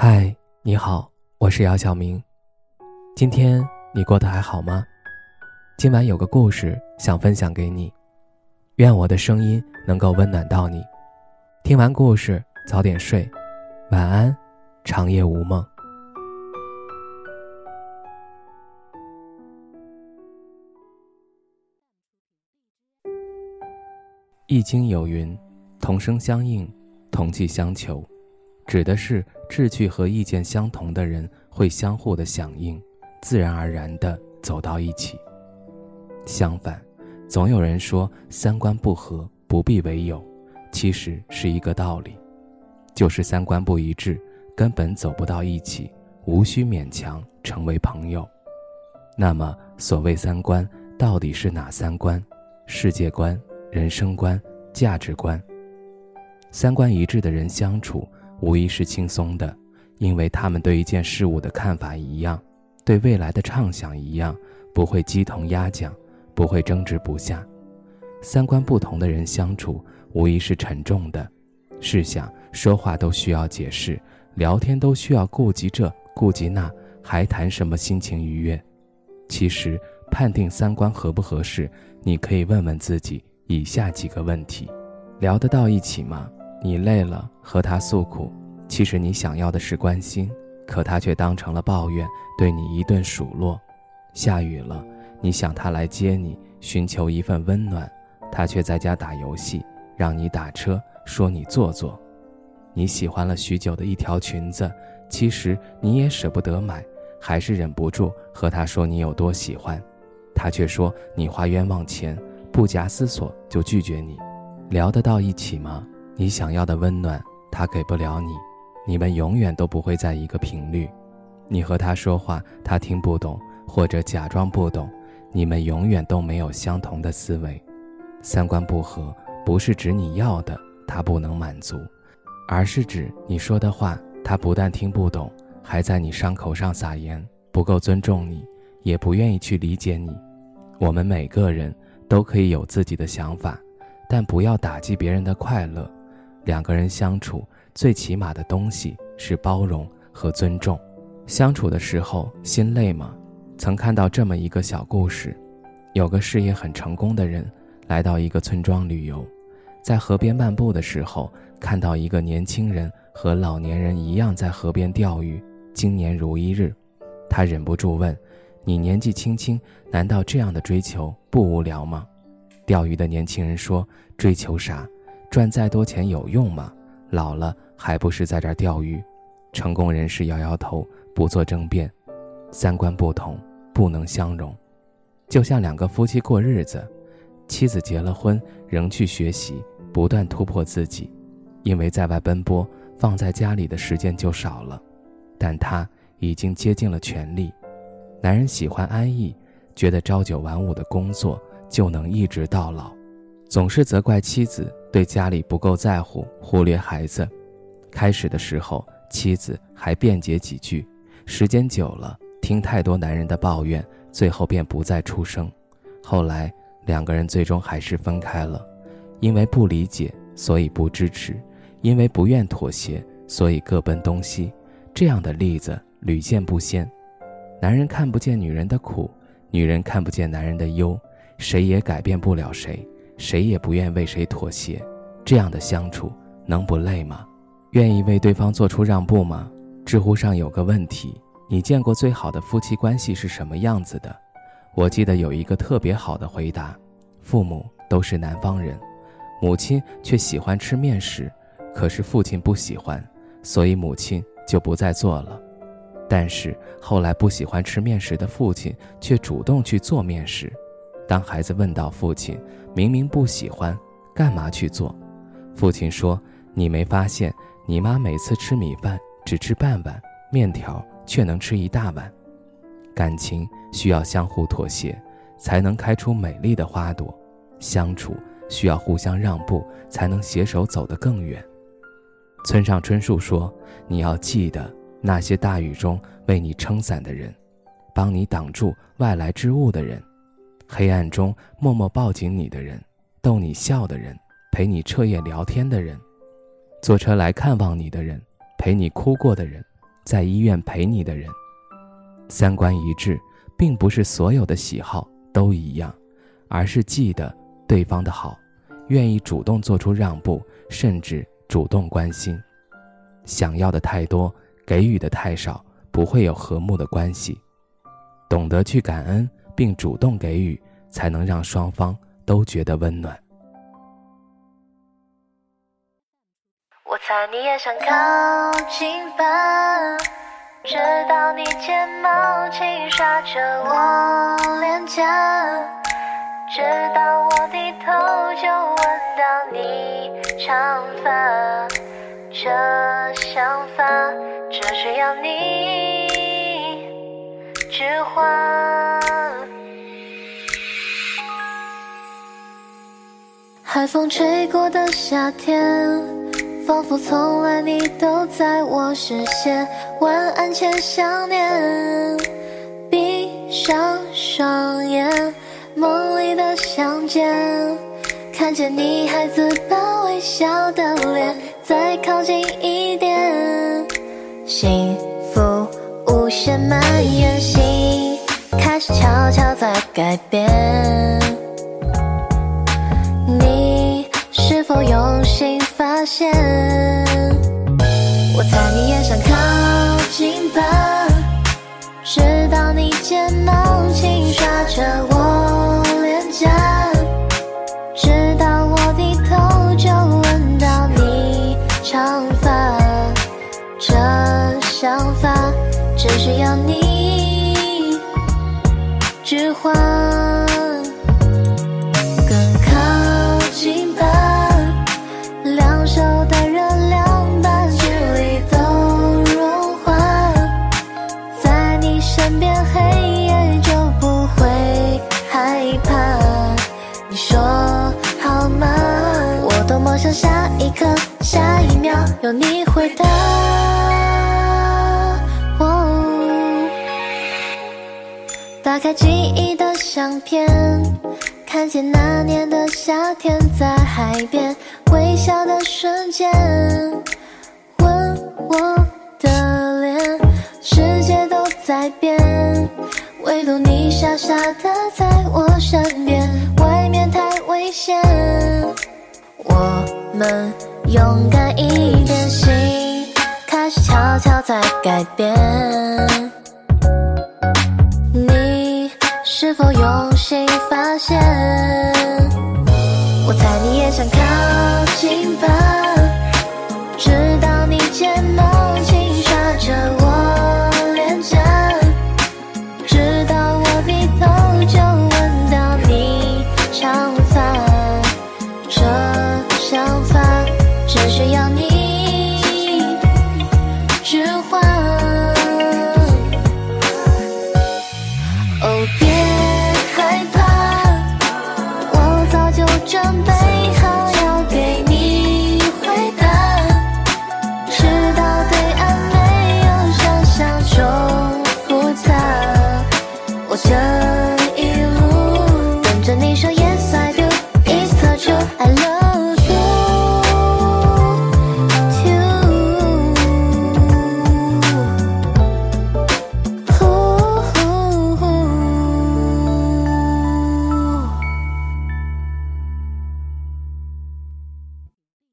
嗨，你好，我是姚晓明。今天你过得还好吗？今晚有个故事想分享给你，愿我的声音能够温暖到你。听完故事早点睡，晚安，长夜无梦。易经有云：“同声相应，同气相求。”指的是志趣和意见相同的人会相互的响应，自然而然的走到一起。相反，总有人说三观不合不必为友，其实是一个道理，就是三观不一致，根本走不到一起，无需勉强成为朋友。那么，所谓三观到底是哪三观？世界观、人生观、价值观。三观一致的人相处。无疑是轻松的，因为他们对一件事物的看法一样，对未来的畅想一样，不会鸡同鸭讲，不会争执不下。三观不同的人相处，无疑是沉重的。试想，说话都需要解释，聊天都需要顾及这顾及那，还谈什么心情愉悦？其实，判定三观合不合适，你可以问问自己以下几个问题：聊得到一起吗？你累了，和他诉苦，其实你想要的是关心，可他却当成了抱怨，对你一顿数落。下雨了，你想他来接你，寻求一份温暖，他却在家打游戏，让你打车，说你做作。你喜欢了许久的一条裙子，其实你也舍不得买，还是忍不住和他说你有多喜欢，他却说你花冤枉钱，不假思索就拒绝你。聊得到一起吗？你想要的温暖，他给不了你，你们永远都不会在一个频率。你和他说话，他听不懂，或者假装不懂，你们永远都没有相同的思维。三观不合，不是指你要的他不能满足，而是指你说的话，他不但听不懂，还在你伤口上撒盐，不够尊重你，也不愿意去理解你。我们每个人都可以有自己的想法，但不要打击别人的快乐。两个人相处最起码的东西是包容和尊重。相处的时候心累吗？曾看到这么一个小故事：有个事业很成功的人来到一个村庄旅游，在河边漫步的时候，看到一个年轻人和老年人一样在河边钓鱼，经年如一日。他忍不住问：“你年纪轻轻，难道这样的追求不无聊吗？”钓鱼的年轻人说：“追求啥？”赚再多钱有用吗？老了还不是在这儿钓鱼？成功人士摇摇头，不做争辩。三观不同，不能相容。就像两个夫妻过日子，妻子结了婚仍去学习，不断突破自己，因为在外奔波，放在家里的时间就少了。但他已经竭尽了全力。男人喜欢安逸，觉得朝九晚五的工作就能一直到老，总是责怪妻子。对家里不够在乎，忽略孩子。开始的时候，妻子还辩解几句，时间久了，听太多男人的抱怨，最后便不再出声。后来，两个人最终还是分开了，因为不理解，所以不支持；因为不愿妥协，所以各奔东西。这样的例子屡见不鲜。男人看不见女人的苦，女人看不见男人的忧，谁也改变不了谁。谁也不愿为谁妥协，这样的相处能不累吗？愿意为对方做出让步吗？知乎上有个问题：你见过最好的夫妻关系是什么样子的？我记得有一个特别好的回答：父母都是南方人，母亲却喜欢吃面食，可是父亲不喜欢，所以母亲就不再做了。但是后来不喜欢吃面食的父亲却主动去做面食。当孩子问到父亲：“明明不喜欢，干嘛去做？”父亲说：“你没发现，你妈每次吃米饭只吃半碗，面条却能吃一大碗。感情需要相互妥协，才能开出美丽的花朵；相处需要互相让步，才能携手走得更远。”村上春树说：“你要记得那些大雨中为你撑伞的人，帮你挡住外来之物的人。”黑暗中默默抱紧你的人，逗你笑的人，陪你彻夜聊天的人，坐车来看望你的人，陪你哭过的人，在医院陪你的人。三观一致，并不是所有的喜好都一样，而是记得对方的好，愿意主动做出让步，甚至主动关心。想要的太多，给予的太少，不会有和睦的关系。懂得去感恩并主动给予，才能让双方都觉得温暖。我猜你也想靠近吧，直到你睫毛轻刷着我脸颊，直到我低头就闻到你长发。这想法只需要你句话。海风吹过的夏天，仿佛从来你都在我视线。晚安前想念，闭上双眼，梦里的相见，看见你孩子般微笑的脸。再靠近一点，幸福无限蔓延，心开始悄悄在改变。现，我猜你也想靠近吧，直到你睫毛轻刷着我脸颊，直到我低头就闻到你长发，这想法只需要你一句话。有你回答。打开记忆的相片，看见那年的夏天，在海边微笑的瞬间，吻我的脸。世界都在变，唯独你傻傻的在我身边。外面太危险，我们勇敢一点，心开始悄悄在改变。你是否用心发现？我猜你也想靠近吧，直到你睫毛轻刷着准备